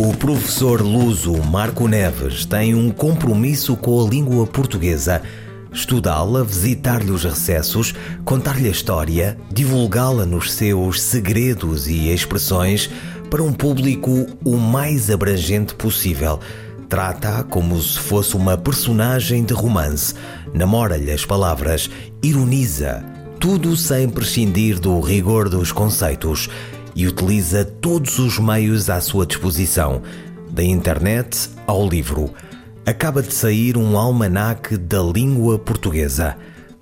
O professor luso Marco Neves tem um compromisso com a língua portuguesa. Estudá-la, visitar-lhe os recessos, contar-lhe a história, divulgá-la nos seus segredos e expressões para um público o mais abrangente possível. Trata-a como se fosse uma personagem de romance, namora-lhe as palavras, ironiza, tudo sem prescindir do rigor dos conceitos e utiliza todos os meios à sua disposição, da internet ao livro. Acaba de sair um almanaque da língua portuguesa.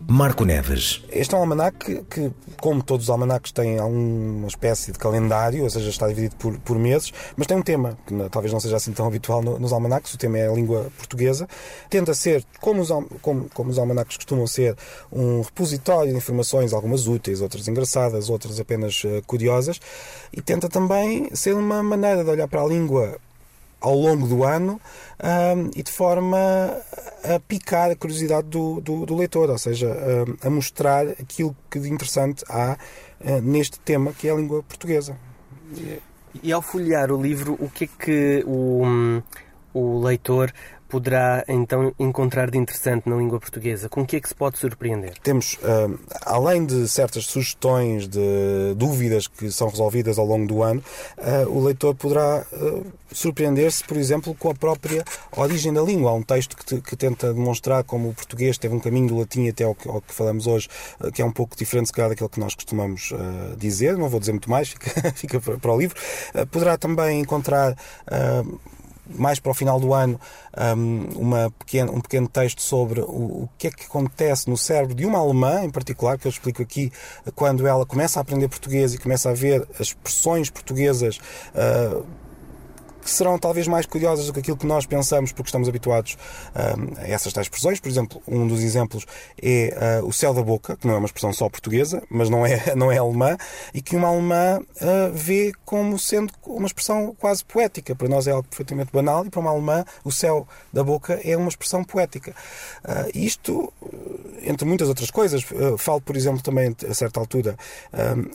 Marco Neves. Este é um almanac que, como todos os almanacs, tem uma espécie de calendário, ou seja, está dividido por, por meses, mas tem um tema, que talvez não seja assim tão habitual no, nos almanacs, o tema é a língua portuguesa. Tenta ser, como os, como, como os almanacs costumam ser, um repositório de informações, algumas úteis, outras engraçadas, outras apenas uh, curiosas, e tenta também ser uma maneira de olhar para a língua ao longo do ano um, e de forma a picar a curiosidade do, do, do leitor, ou seja, um, a mostrar aquilo que de interessante há uh, neste tema que é a língua portuguesa. E ao folhear o livro, o que é que o, o leitor poderá então encontrar de interessante na língua portuguesa? Com o que é que se pode surpreender? Temos, uh, além de certas sugestões de dúvidas que são resolvidas ao longo do ano, uh, o leitor poderá uh, surpreender-se, por exemplo, com a própria origem da língua. Há um texto que, te, que, tenta demonstrar como o português teve um caminho do latim até ao que, ao que falamos hoje, que é um pouco diferente, se calhar, daquilo que nós costumamos dizer. Não vou dizer muito mais, fica, fica para, para, o livro. poderá também encontrar mais para o final do ano um, uma pequeno, um pequeno texto sobre o, o, que é que acontece no cérebro de uma alemã, em particular, que eu explico aqui, quando ela começa a aprender português e começa a ver as expressões portuguesas. Uh, que serão talvez mais curiosas do que aquilo que nós pensamos, porque estamos habituados um, a essas tais expressões. Por exemplo, um dos exemplos é uh, o céu da boca, que não é uma expressão só portuguesa, mas não é, não é alemã, e que uma alemã uh, vê como sendo uma expressão quase poética. Para nós é algo perfeitamente banal, e para uma alemã, o céu da boca é uma expressão poética. Uh, isto, entre muitas outras coisas, falo, por exemplo, também a certa altura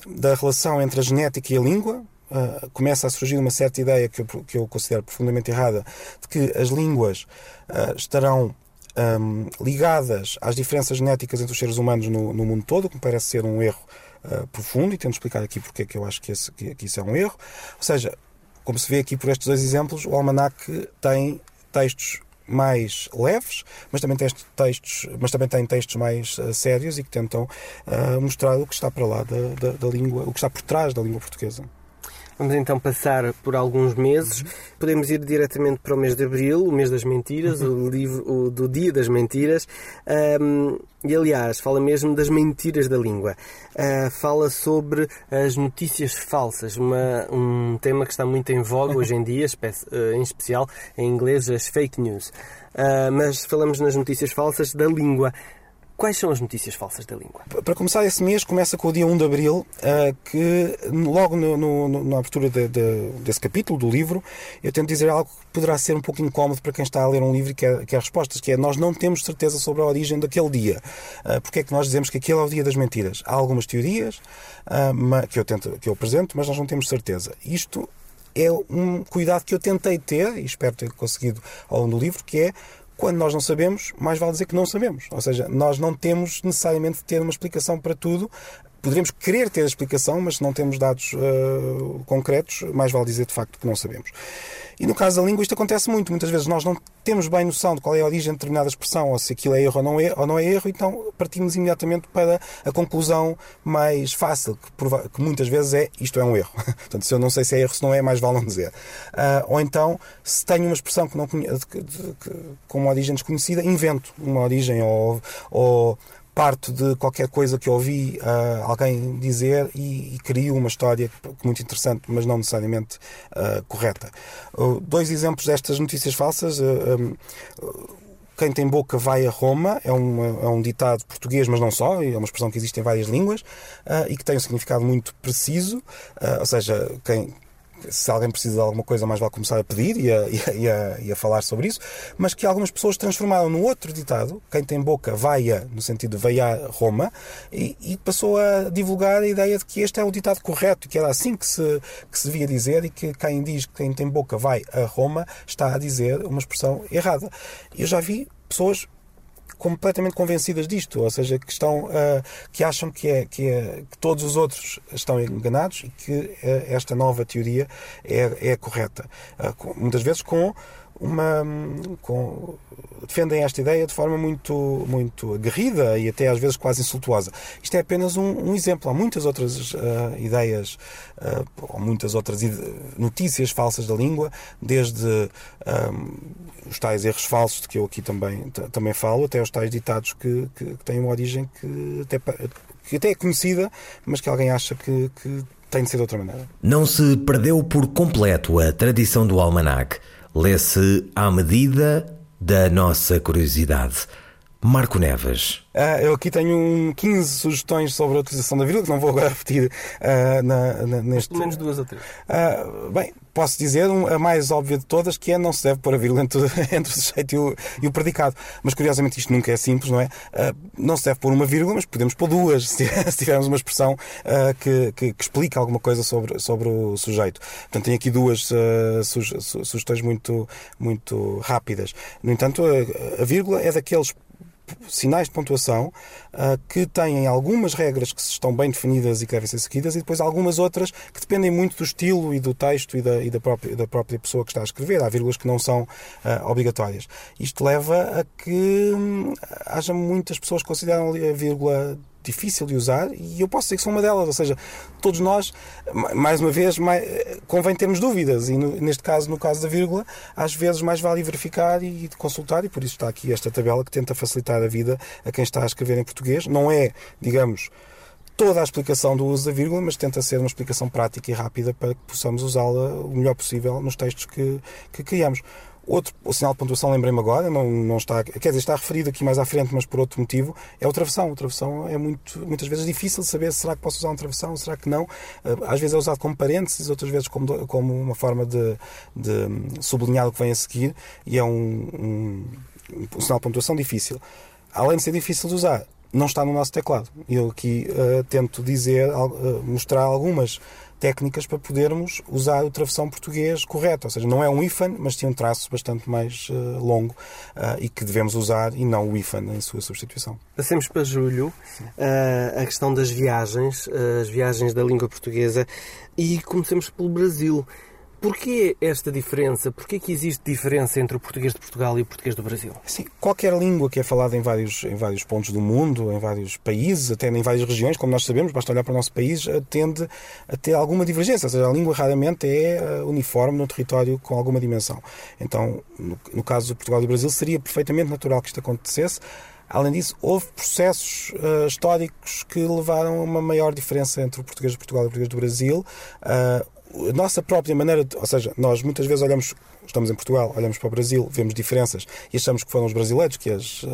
da relação entre a genética e a língua, uh, começa a surgir uma certa ideia que eu, que eu considero profundamente errada de que as línguas uh, estarão um, ligadas às diferenças genéticas entre os seres humanos no, no mundo todo, que me parece ser um erro uh, profundo, e tento explicar aqui porque é que eu acho que, esse, que, que isso é um erro. Ou seja, como se vê aqui por estes dois exemplos, o almanac tem textos mais leves, mas também tem textos, mas também tem textos mais uh, sérios e que tentam uh, mostrar o que está para lá da, da, da, língua, o que está por trás da língua portuguesa. Vamos então passar por alguns meses. Podemos ir diretamente para o mês de abril, o mês das mentiras, o livro o, do Dia das Mentiras. Um, e aliás, fala mesmo das mentiras da língua. Uh, fala sobre as notícias falsas, uma, um tema que está muito em voga hoje em dia, ah, em especial em inglês, as fake news. Uh, mas falamos nas notícias falsas da língua. Quais são as notícias falsas da língua? Para começar, esse mês começa com o dia 1 de abril, eh, que logo no, no, na abertura de, de, desse capítulo do livro, eu tento dizer algo que poderá ser um pouco incómodo para quem está a ler um livro e quer, quer respostas, que é nós não temos certeza sobre a origem daquele dia. Eh, porque é que nós dizemos que aquele é o dia das mentiras? Há algumas teorias eh, que eu, tento, que eu apresento, mas nós não temos certeza. Isto é um cuidado que eu tentei ter, e espero ter conseguido ao longo do livro, que é quando nós não sabemos, mais vale dizer que não sabemos. Ou seja, nós não temos necessariamente de ter uma explicação para tudo. Poderíamos querer ter a explicação, mas se não temos dados uh, concretos, mais vale dizer de facto que não sabemos. E no caso da língua isto acontece muito. Muitas vezes nós não temos bem noção de qual é a origem de determinada expressão, ou se aquilo é erro ou não é, ou não é erro, então partimos imediatamente para a conclusão mais fácil, que, que muitas vezes é isto é um erro. Portanto, se eu não sei se é erro, se não é, mais vale não dizer. Uh, ou então, se tenho uma expressão que não conheço, com uma origem desconhecida, invento uma origem ou, ou parto de qualquer coisa que ouvi uh, alguém dizer e, e, crio uma história muito interessante, mas não necessariamente uh, correta. Uh, dois exemplos destas notícias falsas. Um, quem tem boca vai a Roma, é um, é um ditado português, mas não só, é uma expressão que existe em várias línguas e que tem um significado muito preciso, ou seja, quem, se alguém precisa de alguma coisa, mais vale começar a pedir e a, e a, e a falar sobre isso, mas que algumas pessoas transformaram no outro ditado, quem tem boca vai-a, no sentido de a Roma, e, e, passou a divulgar a ideia de que este é o ditado correto, que era assim que se, que se devia dizer, e que quem diz que quem tem boca vai a Roma está a dizer uma expressão errada. Eu já vi pessoas completamente convencidas disto, ou seja, que estão uh, que acham que é, que é que todos os outros estão enganados e que uh, esta nova teoria é, é correta. Uh, muitas vezes com uma com, defendem esta ideia de forma muito muito aguerrida e até às vezes quase insultuosa. Isto é apenas um, um exemplo. Há muitas outras uh, ideias uh, ou muitas outras notícias falsas da língua, desde um, os tais erros falsos de que eu aqui também também falo, até os tais ditados que, que, que têm uma origem que até, que até é conhecida, mas que alguém acha que, que tem de ser de outra maneira. Não se perdeu por completo a tradição do almanac lê-se à medida da nossa curiosidade. Marco Neves. Uh, eu aqui tenho um 15 sugestões sobre a utilização da vírgula, que não vou agora repetir uh, na, na, neste. Pelo menos duas ou três. Uh, bem, posso dizer um, a mais óbvia de todas, que é não se deve pôr a vírgula entre, entre o sujeito e o, e o, predicado. Mas curiosamente isto nunca é simples, não é? não se deve pôr uma vírgula, mas podemos pôr duas, se, se tivermos uma expressão que, que, que, explica alguma coisa sobre, sobre o sujeito. Portanto, tenho aqui duas su, su, sugestões muito, muito rápidas. No entanto, a, a vírgula é daqueles sinais de pontuação uh, que têm algumas regras que estão bem definidas e que devem ser seguidas e depois algumas outras que dependem muito do estilo e do texto e da, e da, própria, da própria pessoa que está a escrever. Há vírgulas que não são uh, obrigatórias. Isto leva a que hum, haja muitas pessoas que consideram a vírgula difícil de usar e eu posso dizer que sou uma delas. Ou seja, todos nós, mais uma vez, mais, convém termos dúvidas e no, neste caso, no caso da vírgula, às vezes mais vale verificar e consultar e por isso está aqui esta tabela que tenta facilitar a vida a quem está a escrever em português. Não é, digamos, toda a explicação do uso da vírgula, mas tenta ser uma explicação prática e rápida para que possamos usá-la o melhor possível nos textos que, que criamos. Outro, o sinal de pontuação, lembrei-me agora, não, não está, quer dizer, está referido aqui mais à frente, mas por outro motivo, é o travessão. O travessão é muito, muitas vezes difícil de saber será que posso usar um travessão, será que não. Eh, às vezes é usado como parênteses, outras vezes como, como uma forma de, de sublinhar o que vem a seguir, e é um, um, um sinal de pontuação difícil. Além de ser difícil de usar, não está no nosso teclado. Eu aqui uh, tento dizer, uh, mostrar algumas técnicas para podermos usar o travessão português correto. Ou seja, não é um IFAN, mas sim um traço bastante mais uh, longo uh, e que devemos usar e não o IFAN em sua substituição. Passemos para julho, uh, a questão das viagens, as viagens da língua portuguesa e comecemos pelo Brasil. Porquê esta diferença? Porquê que existe diferença entre o português de Portugal e o português do Brasil? Sim, qualquer língua que é falada em vários, em vários pontos do mundo, em vários países, até em várias regiões, como nós sabemos, basta olhar para o nosso país, eh, tende a ter alguma divergência. Ou seja, a língua raramente é eh, uniforme no território com alguma dimensão. Então, no, no caso do Portugal e do Brasil, seria perfeitamente natural que isto acontecesse. Além disso, houve processos uh, históricos que levaram a uma maior diferença entre o português de Portugal e o português do Brasil. Uh, a nossa própria maneira, de, ou seja, nós muitas vezes olhamos, estamos em Portugal, olhamos para o Brasil, vemos diferenças e achamos que foram os brasileiros que as,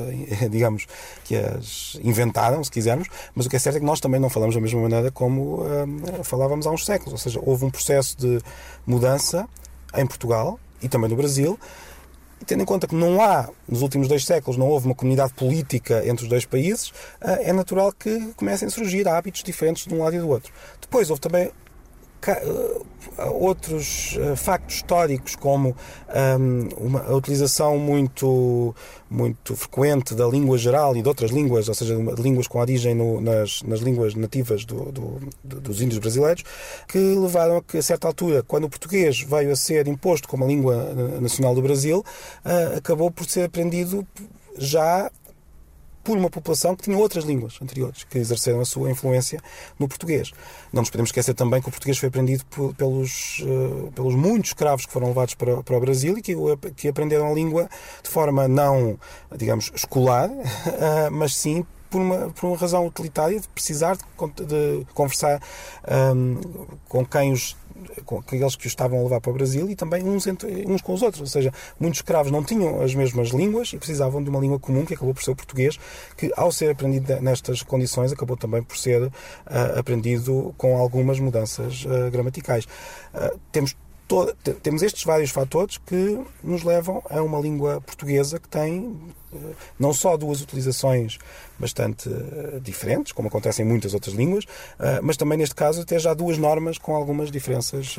eh, digamos, que as inventaram, se quisermos, mas o que é certo é que nós também não falamos da mesma maneira como uh, falávamos há uns séculos, ou seja, houve um processo de mudança em Portugal e também no Brasil, e tendo em conta que não há, nos últimos dois séculos, não houve uma comunidade política entre os dois países, é natural que comecem a surgir hábitos diferentes de um lado e do outro. Depois houve também eh, outros eh, factos históricos como um, uma, a utilização muito muito frequente da língua geral e de outras línguas, ou seja, de línguas com origem no, nas, nas línguas nativas do, do, dos índios brasileiros, que levaram a que, a certa altura, quando o português veio a ser imposto como a língua eh, nacional do Brasil, acabou por ser aprendido já por uma população que tinha outras línguas anteriores, que exerceram a sua influência no português. Não nos podemos esquecer também que o português foi aprendido pelos, uh, pelos muitos escravos que foram levados para, para o Brasil e que, que aprenderam a língua de forma não, digamos, escolar, uh, mas sim por uma, por uma razão utilitária de precisar de, de conversar um, com quem os com aqueles que os estavam a levar para o Brasil e também uns, entre, uns com os outros. Ou seja, muitos escravos não tinham as mesmas línguas e precisavam de uma língua comum, que acabou por ser o português, que ao ser aprendido nestas condições, acabou também por ser uh, aprendido com algumas mudanças uh, gramaticais. Uh, temos Temos estes vários fatores que nos levam a uma língua portuguesa que tem eh, não só duas utilizações bastante eh, diferentes, como acontece em muitas outras línguas, eh, mas também neste caso até já duas normas com algumas diferenças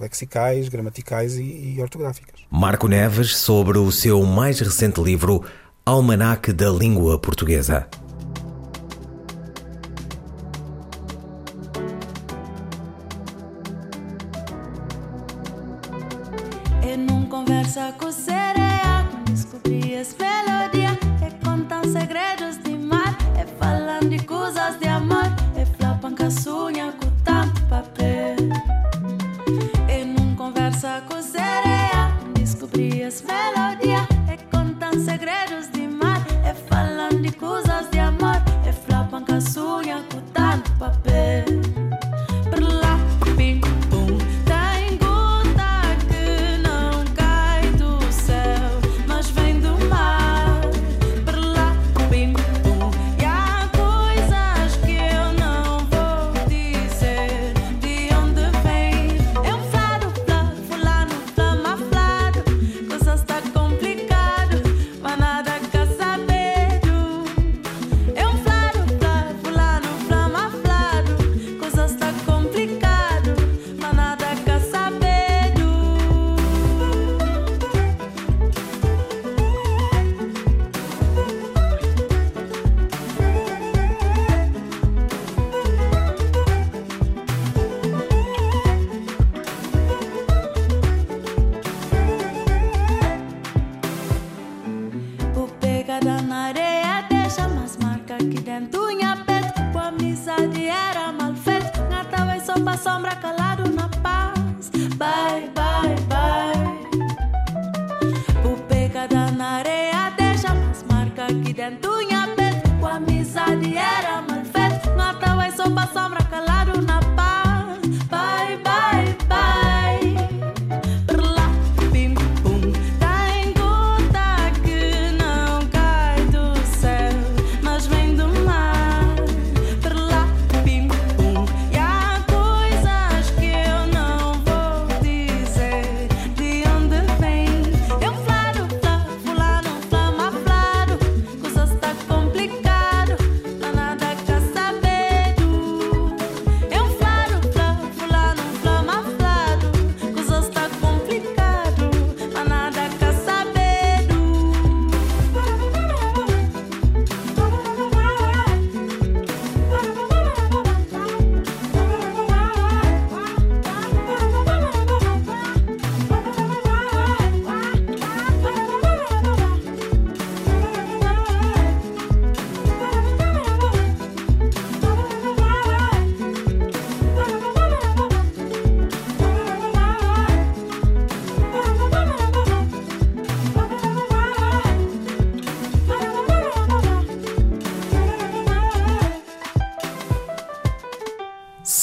lexicais, gramaticais e, e ortográficas. Marco Neves sobre o seu mais recente livro Almanac da Língua Portuguesa. Conversa com sereia Descobri as melodias É contar segredos de mar É falando de coisas de amor É flapan com a sunha com tanto papel É num conversa com sereia Descobri as melodias sombra calada.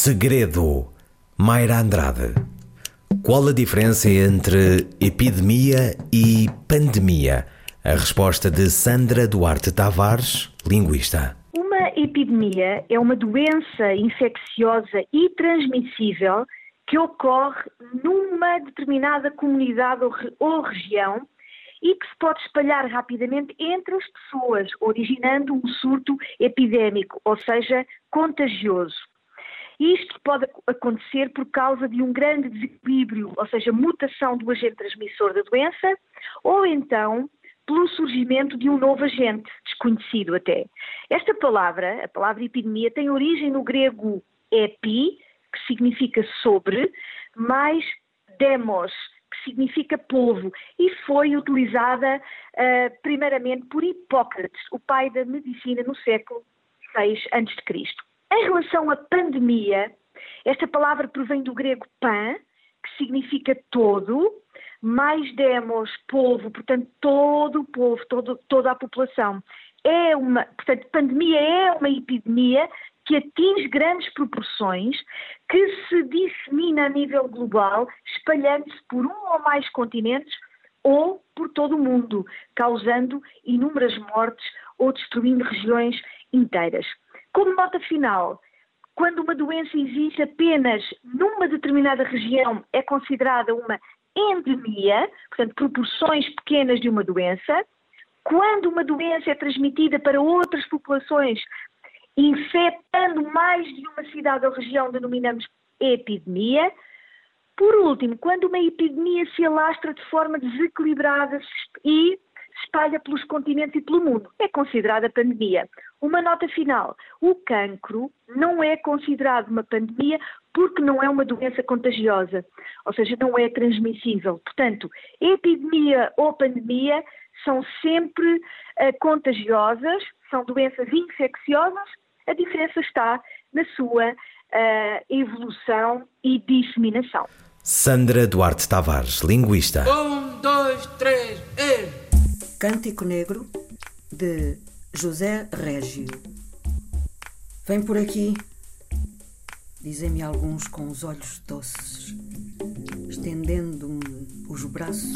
Segredo, Mayra Andrade. Qual a diferença entre epidemia e pandemia? A resposta de Sandra Duarte Tavares, linguista. Uma epidemia é uma doença infecciosa e transmissível que ocorre numa determinada comunidade ou, região e que se pode espalhar rapidamente entre as pessoas, originando um surto epidémico, ou seja, contagioso. Isto pode acontecer por causa de um grande desequilíbrio, ou seja, mutação do agente transmissor da doença, ou então pelo surgimento de um novo agente, desconhecido até. Esta palavra, a palavra epidemia, tem origem no grego epi, que significa sobre, mais demos, que significa povo, e foi utilizada uh, primeiramente por Hipócrates, o pai da medicina no século VI a.C. Em relação à pandemia, esta palavra provém do grego pan, que significa todo, mais demos, povo, portanto, todo o povo, todo, toda a população. é uma, portanto, pandemia é uma epidemia que atinge grandes proporções, que se dissemina a nível global, espalhando-se por um ou mais continentes ou por todo o mundo, causando inúmeras mortes ou destruindo regiões inteiras. Como nota final, quando uma doença existe apenas numa determinada região, é considerada uma endemia, portanto, proporções pequenas de uma doença. Quando uma doença é transmitida para outras populações, infectando mais de uma cidade ou região, denominamos epidemia. Por último, quando uma epidemia se alastra de forma desequilibrada e espalha pelos continentes e pelo mundo, é considerada pandemia. Uma nota final: o cancro não é considerado uma pandemia porque não é uma doença contagiosa, ou seja, não é transmissível. Portanto, epidemia ou pandemia são sempre uh, contagiosas, são doenças infecciosas, a diferença está na sua uh, evolução e disseminação. Sandra Duarte Tavares, linguista. Um, dois, três, e... Cântico Negro, de José Régio. Vem por aqui, dizem-me alguns com os olhos doces, estendendo-me os braços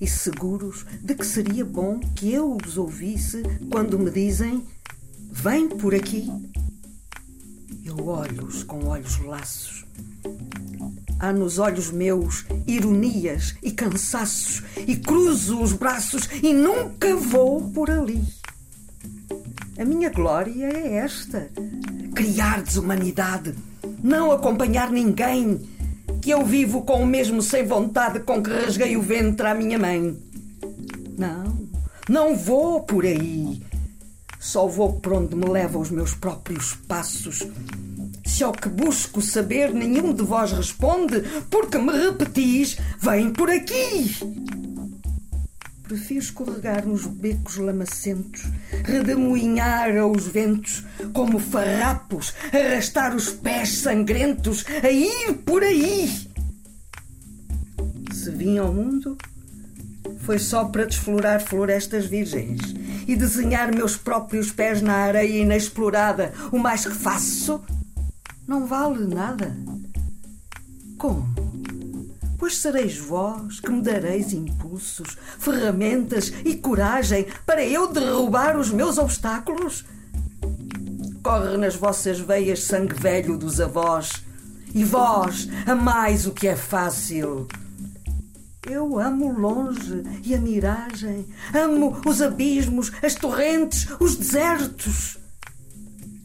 e seguros de que seria bom que eu os ouvisse quando me dizem: Vem por aqui. Eu olho-os com olhos laços. Há nos olhos meus ironias e cansaços, e cruzo os braços e nunca vou por ali. A minha glória é esta: criar desumanidade, não acompanhar ninguém, que eu vivo com o mesmo sem vontade com que rasguei o ventre à minha mãe. Não, não vou por aí. Só vou por onde me levam os meus próprios passos. Se ao que busco saber nenhum de vós responde, porque me repetis, vem por aqui. Prefiro escorregar nos becos lamacentos, redemoinhar aos ventos, como farrapos, arrastar os pés sangrentos, a ir por aí. Se vim ao mundo, foi só para desflorar florestas virgens e desenhar meus próprios pés na areia inexplorada. O mais que faço não vale nada. Como? pois sereis vós que me dareis impulsos, ferramentas e coragem para eu derrubar os meus obstáculos? Corre nas vossas veias sangue velho dos avós, e vós amais o que é fácil. Eu amo longe e a miragem, amo os abismos, as torrentes, os desertos.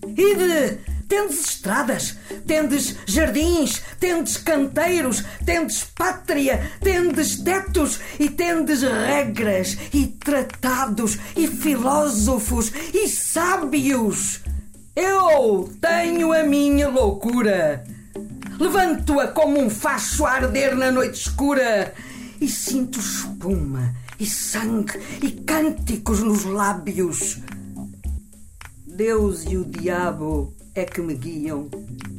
Ide, tendes estradas, tendes jardins, tendes canteiros, tendes pátria, tendes tetos e tendes regras e tratados e filósofos e sábios. Eu tenho a minha loucura. Levanto-a como um facho a arder na noite escura e sinto espuma e sangue e cânticos nos lábios. Deus e o diabo é que me guiam.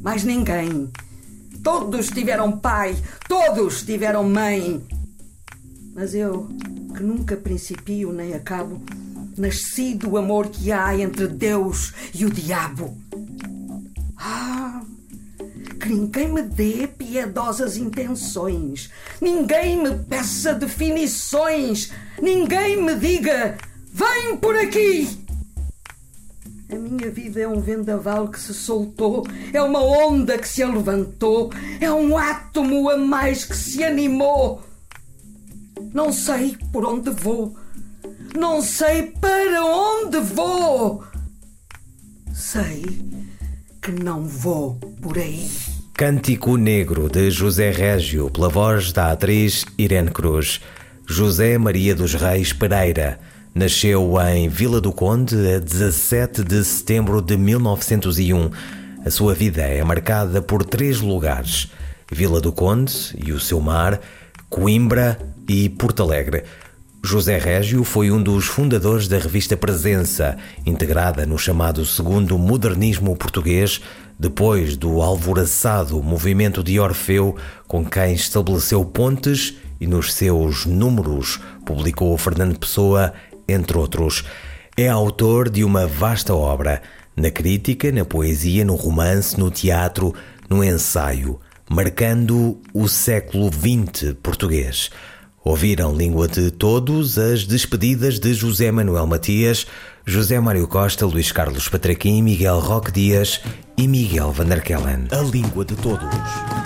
Mais ninguém. Todos tiveram pai, todos tiveram mãe. Mas eu, que nunca principio nem acabo, nasci do amor que há entre Deus e o diabo. Ah, que ninguém me dê piedosas intenções, ninguém me peça definições, ninguém me diga: vem por aqui! A minha vida é um vendaval que se soltou, é uma onda que se levantou, é um átomo a mais que se animou. Não sei por onde vou, não sei para onde vou. Sei que não vou por aí. Cântico Negro de José Régio, pela voz da atriz Irene Cruz. José Maria dos Reis Pereira Nasceu em Vila do Conde a 17 de setembro de 1901. A sua vida é marcada por três lugares: Vila do Conde e o seu mar, Coimbra e Porto Alegre. José Régio foi um dos fundadores da revista Presença, integrada no chamado Segundo Modernismo Português, depois do alvoraçado movimento de Orfeu, com quem estabeleceu pontes e nos seus números publicou Fernando Pessoa entre outros. É autor de uma vasta obra, na crítica, na poesia, no romance, no teatro, no ensaio, marcando o século XX português. Ouviram Língua de Todos as despedidas de José Manuel Matias, José Mário Costa, Luís Carlos Patraquim, Miguel Roque Dias e Miguel Van der Kellen. A Língua de Todos.